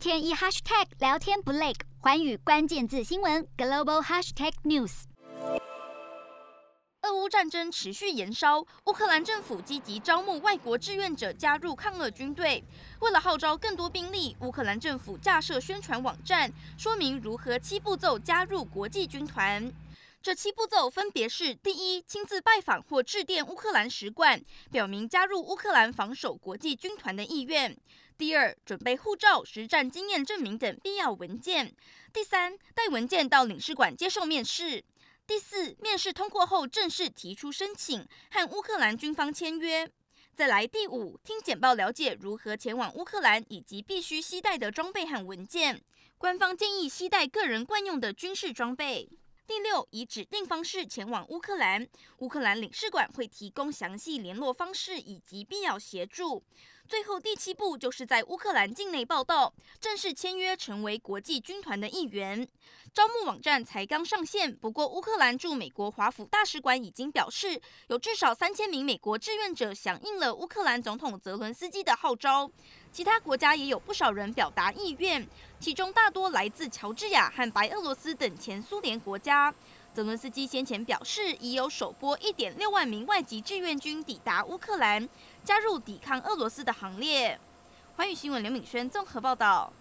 天一 hashtag 聊天不累，寰宇关键字新闻 global hashtag news。俄乌战争持续延烧，乌克兰政府积极招募外国志愿者加入抗俄军队。为了号召更多兵力，乌克兰政府架设宣传网站，说明如何七步骤加入国际军团。这七步骤分别是：第一，亲自拜访或致电乌克兰使馆，表明加入乌克兰防守国际军团的意愿；第二，准备护照、实战经验证明等必要文件；第三，带文件到领事馆接受面试；第四，面试通过后正式提出申请，和乌克兰军方签约；再来第五，听简报了解如何前往乌克兰以及必须携带的装备和文件。官方建议携带个人惯用的军事装备。第六，以指定方式前往乌克兰，乌克兰领事馆会提供详细联络方式以及必要协助。最后第七步就是在乌克兰境内报道，正式签约成为国际军团的一员。招募网站才刚上线，不过乌克兰驻美国华府大使馆已经表示，有至少三千名美国志愿者响应了乌克兰总统泽伦斯基的号召。其他国家也有不少人表达意愿，其中大多来自乔治亚和白俄罗斯等前苏联国家。泽伦斯基先前表示，已有首波一点六万名外籍志愿军抵达乌克兰，加入抵抗俄罗斯的行列。环宇新闻刘敏轩综合报道。